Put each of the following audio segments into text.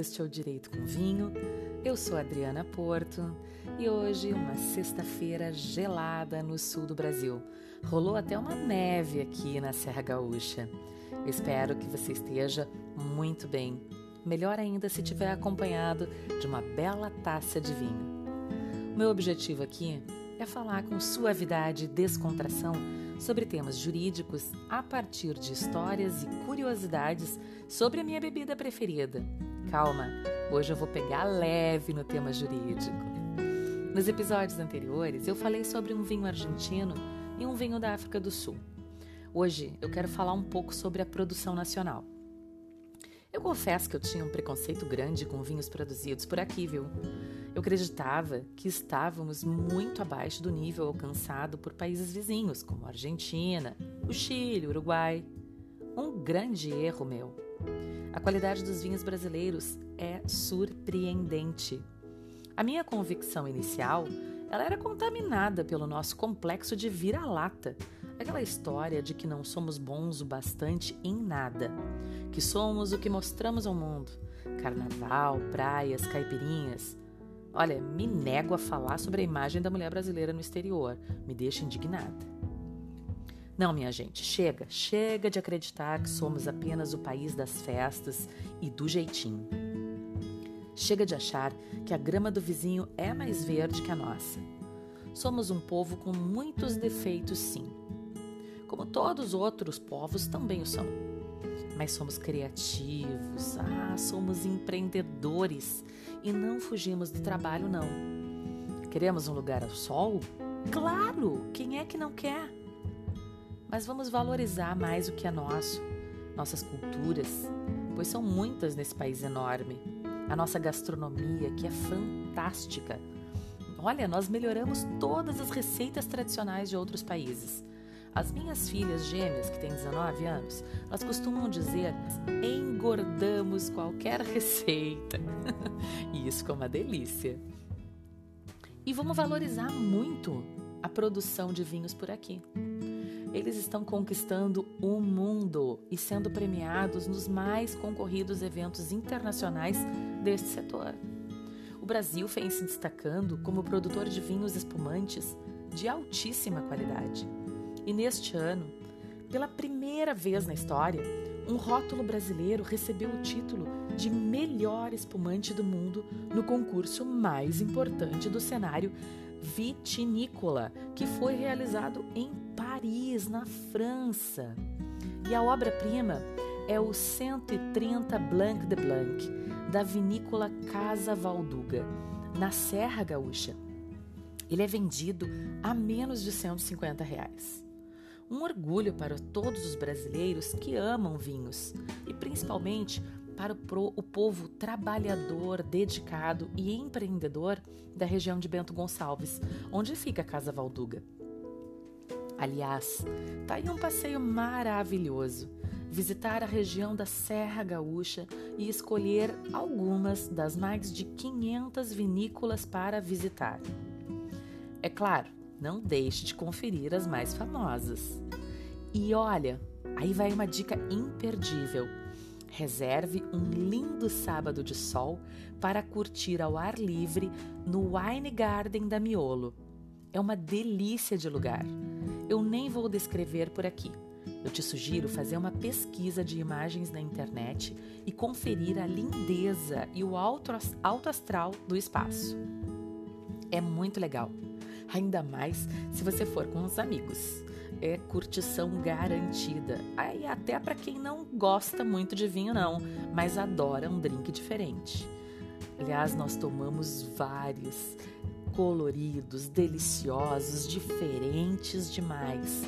este é o Direito com Vinho. Eu sou Adriana Porto e hoje uma sexta-feira gelada no sul do Brasil. Rolou até uma neve aqui na Serra Gaúcha. Espero que você esteja muito bem. Melhor ainda se tiver acompanhado de uma bela taça de vinho. Meu objetivo aqui é falar com suavidade e descontração sobre temas jurídicos a partir de histórias e curiosidades sobre a minha bebida preferida. Calma, hoje eu vou pegar leve no tema jurídico. Nos episódios anteriores, eu falei sobre um vinho argentino e um vinho da África do Sul. Hoje eu quero falar um pouco sobre a produção nacional. Eu confesso que eu tinha um preconceito grande com vinhos produzidos por aqui, viu? Eu acreditava que estávamos muito abaixo do nível alcançado por países vizinhos, como a Argentina, o Chile, o Uruguai. Um grande erro meu. A qualidade dos vinhos brasileiros é surpreendente. A minha convicção inicial, ela era contaminada pelo nosso complexo de vira-lata, aquela história de que não somos bons o bastante em nada, que somos o que mostramos ao mundo. Carnaval, praias, caipirinhas, Olha, me nego a falar sobre a imagem da mulher brasileira no exterior. Me deixa indignada. Não, minha gente, chega, chega de acreditar que somos apenas o país das festas e do jeitinho. Chega de achar que a grama do vizinho é mais verde que a nossa. Somos um povo com muitos defeitos, sim. Como todos os outros povos também o são mas somos criativos, ah, somos empreendedores e não fugimos do trabalho, não. Queremos um lugar ao sol? Claro! Quem é que não quer? Mas vamos valorizar mais o que é nosso, nossas culturas, pois são muitas nesse país enorme. A nossa gastronomia, que é fantástica. Olha, nós melhoramos todas as receitas tradicionais de outros países. As minhas filhas gêmeas, que têm 19 anos, elas costumam dizer: engordamos qualquer receita. e isso é uma delícia. E vamos valorizar muito a produção de vinhos por aqui. Eles estão conquistando o mundo e sendo premiados nos mais concorridos eventos internacionais deste setor. O Brasil vem se destacando como produtor de vinhos espumantes de altíssima qualidade. E neste ano, pela primeira vez na história, um rótulo brasileiro recebeu o título de melhor espumante do mundo no concurso mais importante do cenário vitinícola, que foi realizado em Paris, na França. E a obra-prima é o 130 Blanc de Blanc, da vinícola Casa Valduga, na Serra Gaúcha. Ele é vendido a menos de 150 reais um orgulho para todos os brasileiros que amam vinhos e principalmente para o, povo trabalhador, dedicado e empreendedor da região de Bento Gonçalves, onde fica a Casa Valduga. Aliás, tá aí um passeio maravilhoso. Visitar a região da Serra Gaúcha e escolher algumas das mais de 500 vinícolas para visitar. É claro, não deixe de conferir as mais famosas. E olha, aí vai uma dica imperdível. Reserve um lindo sábado de sol para curtir ao ar livre no Wine Garden da Miolo. É uma delícia de lugar. Eu nem vou descrever por aqui. Eu te sugiro fazer uma pesquisa de imagens na internet e conferir a lindeza e o alto astral do espaço. É muito legal ainda mais se você for com os amigos. É curtição garantida. Aí até para quem não gosta muito de vinho não, mas adora um drink diferente. Aliás, nós tomamos vários coloridos, deliciosos, diferentes demais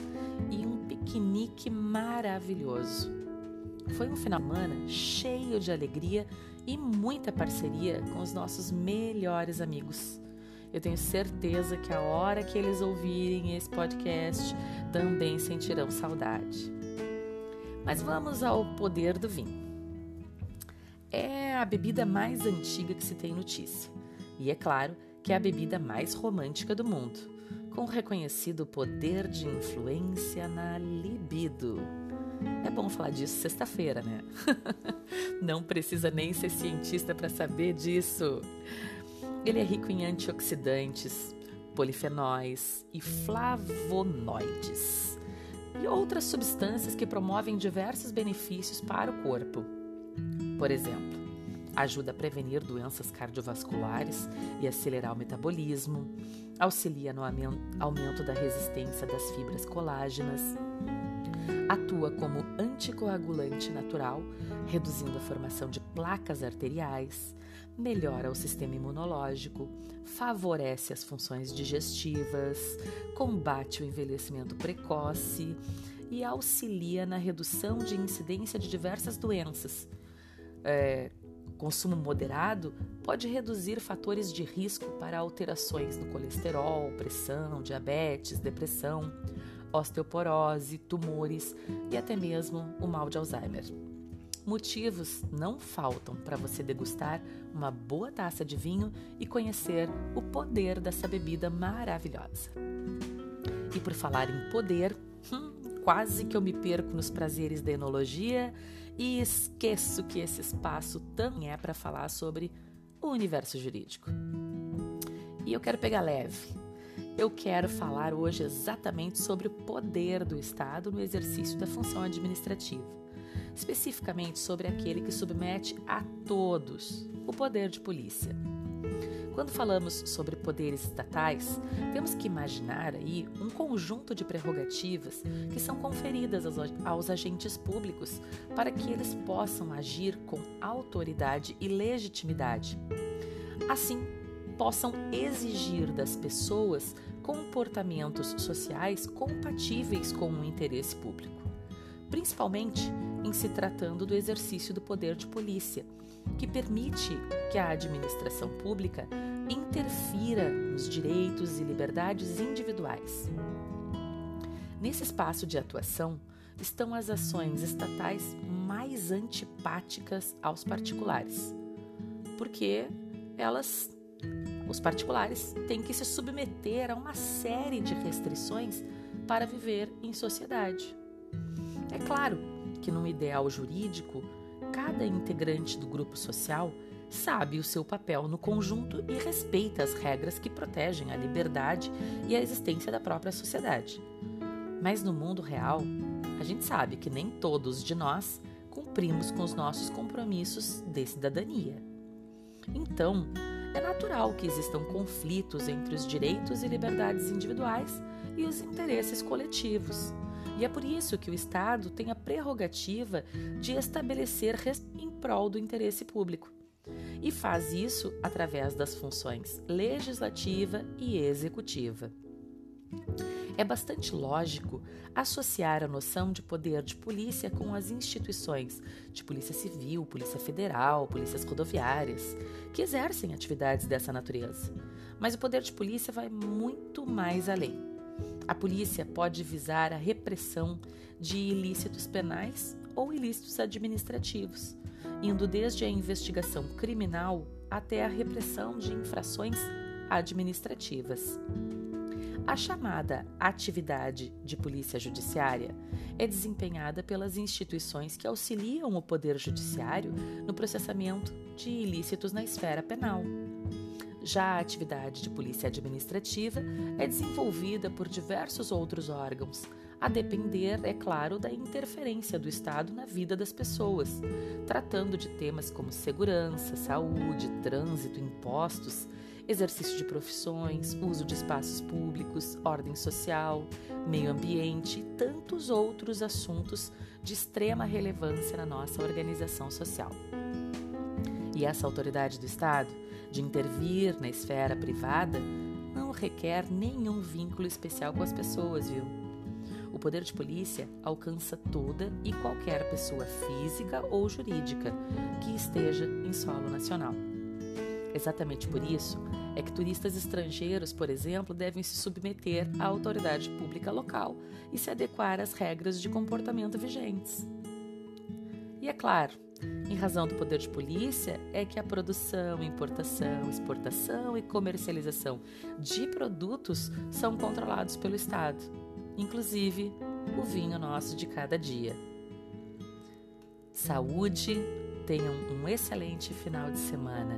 e um piquenique maravilhoso. Foi um final de semana cheio de alegria e muita parceria com os nossos melhores amigos. Eu tenho certeza que a hora que eles ouvirem esse podcast também sentirão saudade. Mas vamos ao poder do vinho. É a bebida mais antiga que se tem notícia. E é claro que é a bebida mais romântica do mundo, com reconhecido poder de influência na libido. É bom falar disso sexta-feira, né? Não precisa nem ser cientista para saber disso. Ele é rico em antioxidantes, polifenóis e flavonoides e outras substâncias que promovem diversos benefícios para o corpo. Por exemplo, ajuda a prevenir doenças cardiovasculares e acelerar o metabolismo, auxilia no aumento da resistência das fibras colágenas, atua como anticoagulante natural, reduzindo a formação de placas arteriais, melhora o sistema imunológico, favorece as funções digestivas, combate o envelhecimento precoce e auxilia na redução de incidência de diversas doenças. É, consumo moderado pode reduzir fatores de risco para alterações no colesterol, pressão, diabetes, depressão, osteoporose, tumores e até mesmo o mal de Alzheimer. Motivos não faltam para você degustar uma boa taça de vinho e conhecer o poder dessa bebida maravilhosa. E por falar em poder, hum, quase que eu me perco nos prazeres da enologia e esqueço que esse espaço também é para falar sobre o universo jurídico. E eu quero pegar leve. Eu quero falar hoje exatamente sobre o poder do Estado no exercício da função administrativa especificamente sobre aquele que submete a todos o poder de polícia. Quando falamos sobre poderes estatais, temos que imaginar aí um conjunto de prerrogativas que são conferidas aos, aos agentes públicos para que eles possam agir com autoridade e legitimidade. Assim, possam exigir das pessoas comportamentos sociais compatíveis com o interesse público, principalmente em se tratando do exercício do poder de polícia, que permite que a administração pública interfira nos direitos e liberdades individuais. Nesse espaço de atuação estão as ações estatais mais antipáticas aos particulares, porque elas, os particulares, têm que se submeter a uma série de restrições para viver em sociedade. É claro que, num ideal jurídico, cada integrante do grupo social sabe o seu papel no conjunto e respeita as regras que protegem a liberdade e a existência da própria sociedade. Mas no mundo real, a gente sabe que nem todos de nós cumprimos com os nossos compromissos de cidadania. Então, é natural que existam conflitos entre os direitos e liberdades individuais e os interesses coletivos. E é por isso que o Estado tem a prerrogativa de estabelecer em prol do interesse público. E faz isso através das funções legislativa e executiva. É bastante lógico associar a noção de poder de polícia com as instituições de polícia civil, polícia federal, polícias rodoviárias, que exercem atividades dessa natureza. Mas o poder de polícia vai muito mais além. A polícia pode visar a repressão de ilícitos penais ou ilícitos administrativos, indo desde a investigação criminal até a repressão de infrações administrativas. A chamada atividade de polícia judiciária é desempenhada pelas instituições que auxiliam o Poder Judiciário no processamento de ilícitos na esfera penal. Já a atividade de polícia administrativa é desenvolvida por diversos outros órgãos, a depender, é claro, da interferência do Estado na vida das pessoas, tratando de temas como segurança, saúde, trânsito, impostos, exercício de profissões, uso de espaços públicos, ordem social, meio ambiente e tantos outros assuntos de extrema relevância na nossa organização social. E essa autoridade do Estado de intervir na esfera privada não requer nenhum vínculo especial com as pessoas, viu? O poder de polícia alcança toda e qualquer pessoa física ou jurídica que esteja em solo nacional. Exatamente por isso é que turistas estrangeiros, por exemplo, devem se submeter à autoridade pública local e se adequar às regras de comportamento vigentes. E é claro, em razão do poder de polícia, é que a produção, importação, exportação e comercialização de produtos são controlados pelo Estado, inclusive o vinho nosso de cada dia. saúde, tenham um excelente final de semana.